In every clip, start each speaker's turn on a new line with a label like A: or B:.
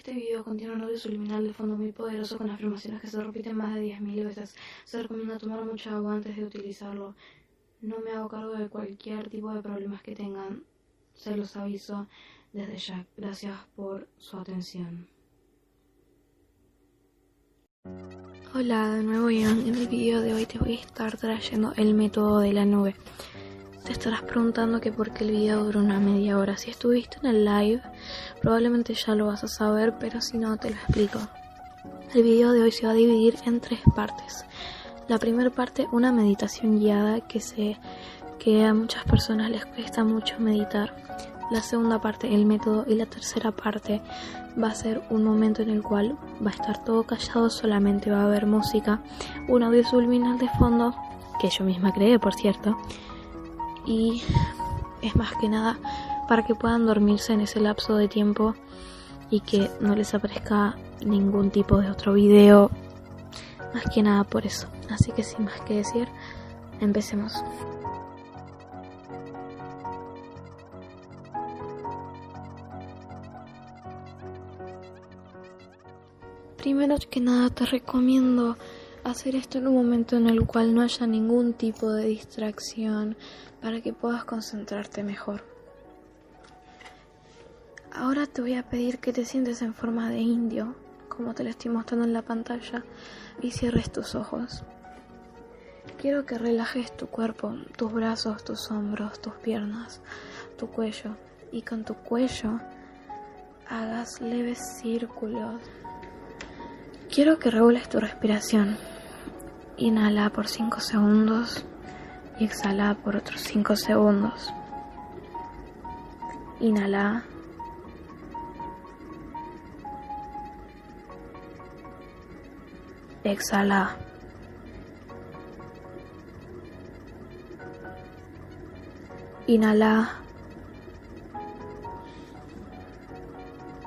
A: Este video contiene un audio subliminal de fondo muy poderoso con afirmaciones que se repiten más de 10.000 veces. Se recomienda tomar mucha agua antes de utilizarlo. No me hago cargo de cualquier tipo de problemas que tengan. Se los aviso desde ya. Gracias por su atención.
B: Hola, de nuevo Ian. En el video de hoy te voy a estar trayendo el método de la nube. Te estarás preguntando que por qué el video dura una media hora. Si estuviste en el live, probablemente ya lo vas a saber, pero si no, te lo explico. El video de hoy se va a dividir en tres partes. La primera parte, una meditación guiada que, se, que a muchas personas les cuesta mucho meditar. La segunda parte, el método. Y la tercera parte va a ser un momento en el cual va a estar todo callado, solamente va a haber música, un audio subliminal de fondo, que yo misma creé, por cierto y es más que nada para que puedan dormirse en ese lapso de tiempo y que no les aparezca ningún tipo de otro video. Más que nada por eso. Así que sin más que decir empecemos. Primero que nada te recomiendo hacer esto en un momento en el cual no haya ningún tipo de distracción para que puedas concentrarte mejor. Ahora te voy a pedir que te sientes en forma de indio, como te lo estoy mostrando en la pantalla, y cierres tus ojos. Quiero que relajes tu cuerpo, tus brazos, tus hombros, tus piernas, tu cuello, y con tu cuello hagas leves círculos. Quiero que regules tu respiración. Inhala por 5 segundos y exhala por otros 5 segundos. Inhala. Exhala. Inhala.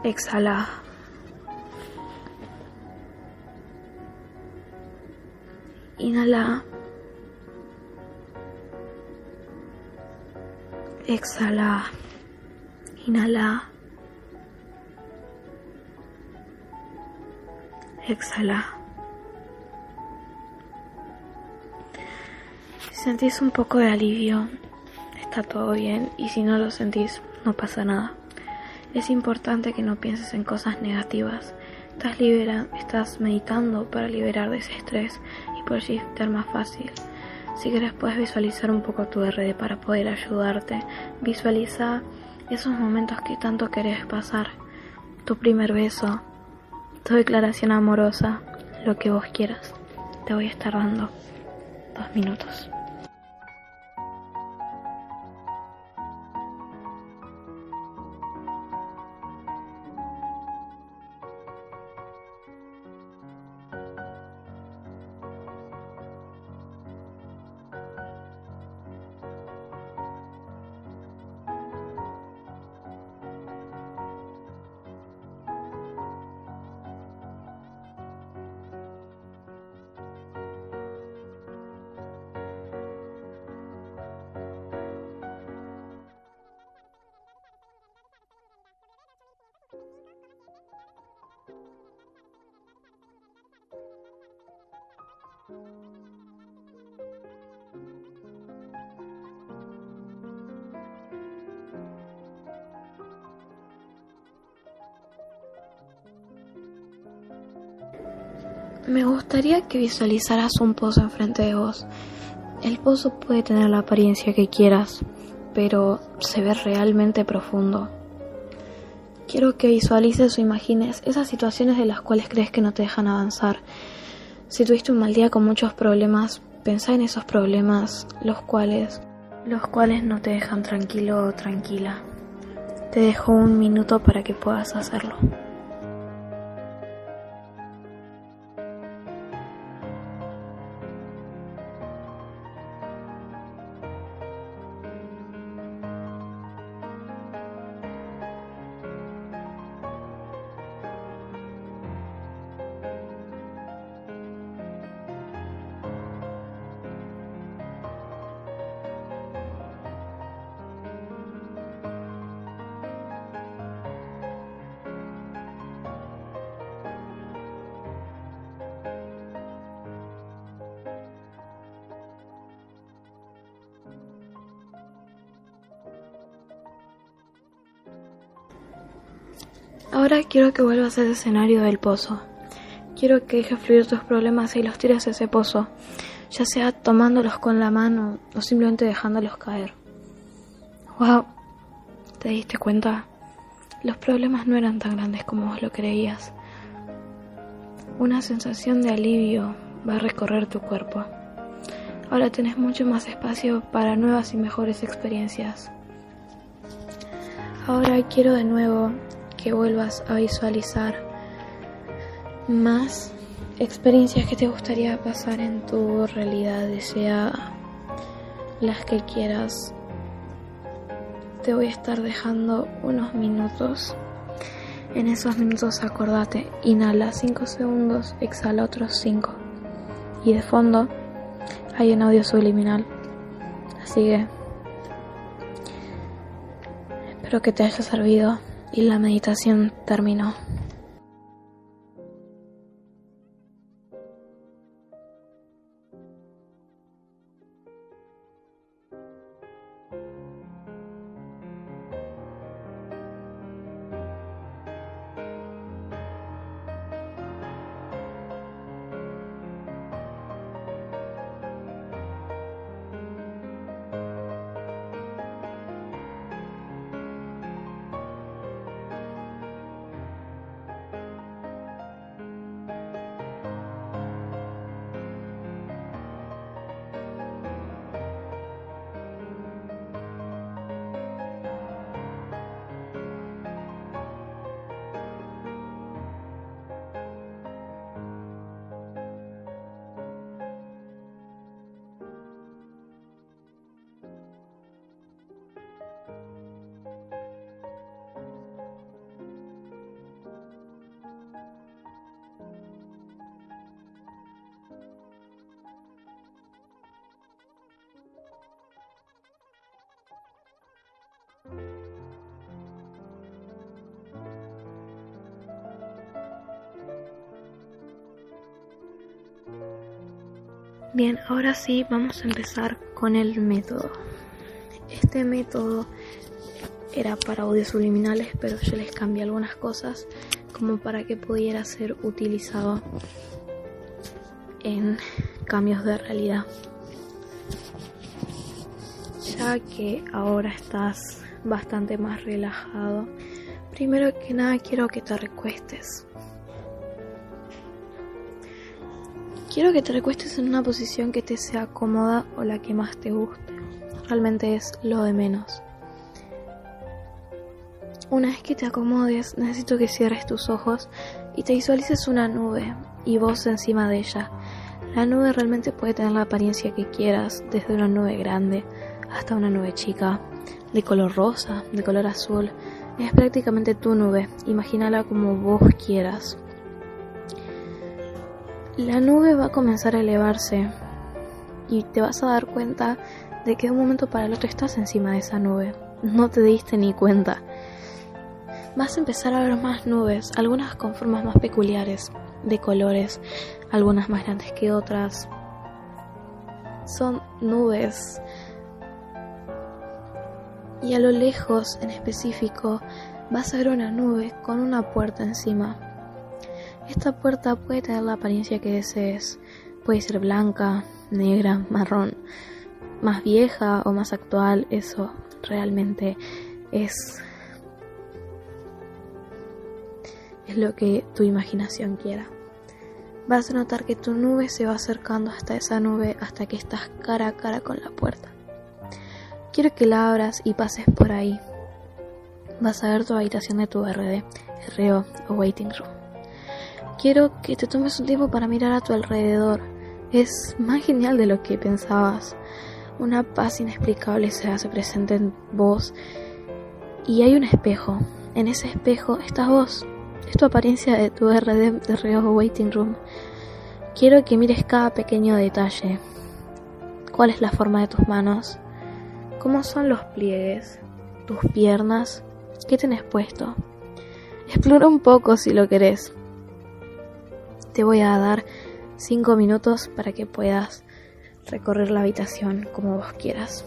B: Exhala. Inhala. Exhala. Inhala. Exhala. Si sentís un poco de alivio, está todo bien y si no lo sentís, no pasa nada. Es importante que no pienses en cosas negativas. Estás, libera estás meditando para liberar de ese estrés por más fácil. Si quieres puedes visualizar un poco tu RD para poder ayudarte. Visualiza esos momentos que tanto querés pasar. Tu primer beso, tu declaración amorosa, lo que vos quieras. Te voy a estar dando dos minutos. Me gustaría que visualizaras un pozo enfrente de vos. El pozo puede tener la apariencia que quieras, pero se ve realmente profundo. Quiero que visualices o imagines esas situaciones de las cuales crees que no te dejan avanzar. Si tuviste un mal día con muchos problemas, pensá en esos problemas, los cuales, los cuales no te dejan tranquilo o tranquila. Te dejo un minuto para que puedas hacerlo. Ahora quiero que vuelvas al escenario del pozo. Quiero que dejes fluir tus problemas y los tires a ese pozo, ya sea tomándolos con la mano o simplemente dejándolos caer. Wow, ¿te diste cuenta? Los problemas no eran tan grandes como vos lo creías. Una sensación de alivio va a recorrer tu cuerpo. Ahora tenés mucho más espacio para nuevas y mejores experiencias. Ahora quiero de nuevo que vuelvas a visualizar más experiencias que te gustaría pasar en tu realidad, sea las que quieras. Te voy a estar dejando unos minutos. En esos minutos acordate, inhala 5 segundos, exhala otros 5. Y de fondo hay un audio subliminal. Así que espero que te haya servido y la meditación terminó. Bien, ahora sí vamos a empezar con el método. Este método era para audios subliminales, pero yo les cambié algunas cosas como para que pudiera ser utilizado en cambios de realidad. Ya que ahora estás bastante más relajado, primero que nada quiero que te recuestes. Quiero que te recuestes en una posición que te sea cómoda o la que más te guste. Realmente es lo de menos. Una vez que te acomodes, necesito que cierres tus ojos y te visualices una nube y vos encima de ella. La nube realmente puede tener la apariencia que quieras, desde una nube grande hasta una nube chica, de color rosa, de color azul. Es prácticamente tu nube, imagínala como vos quieras. La nube va a comenzar a elevarse y te vas a dar cuenta de que de un momento para el otro estás encima de esa nube. No te diste ni cuenta. Vas a empezar a ver más nubes, algunas con formas más peculiares, de colores, algunas más grandes que otras. Son nubes. Y a lo lejos, en específico, vas a ver una nube con una puerta encima. Esta puerta puede tener la apariencia que desees. Puede ser blanca, negra, marrón, más vieja o más actual. Eso realmente es es lo que tu imaginación quiera. Vas a notar que tu nube se va acercando hasta esa nube hasta que estás cara a cara con la puerta. Quiero que la abras y pases por ahí. Vas a ver tu habitación de tu RD, RO o Waiting Room. Quiero que te tomes un tiempo para mirar a tu alrededor. Es más genial de lo que pensabas. Una paz inexplicable se hace presente en vos. Y hay un espejo. En ese espejo estás vos. Es tu apariencia de tu RD de Reo Waiting Room. Quiero que mires cada pequeño detalle. ¿Cuál es la forma de tus manos? ¿Cómo son los pliegues? ¿Tus piernas? ¿Qué tenés puesto? Explora un poco si lo querés. Te voy a dar 5 minutos para que puedas recorrer la habitación como vos quieras.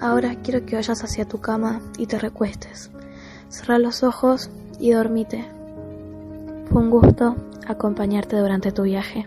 B: Ahora quiero que vayas hacia tu cama y te recuestes. Cerra los ojos y dormite. Fue un gusto acompañarte durante tu viaje.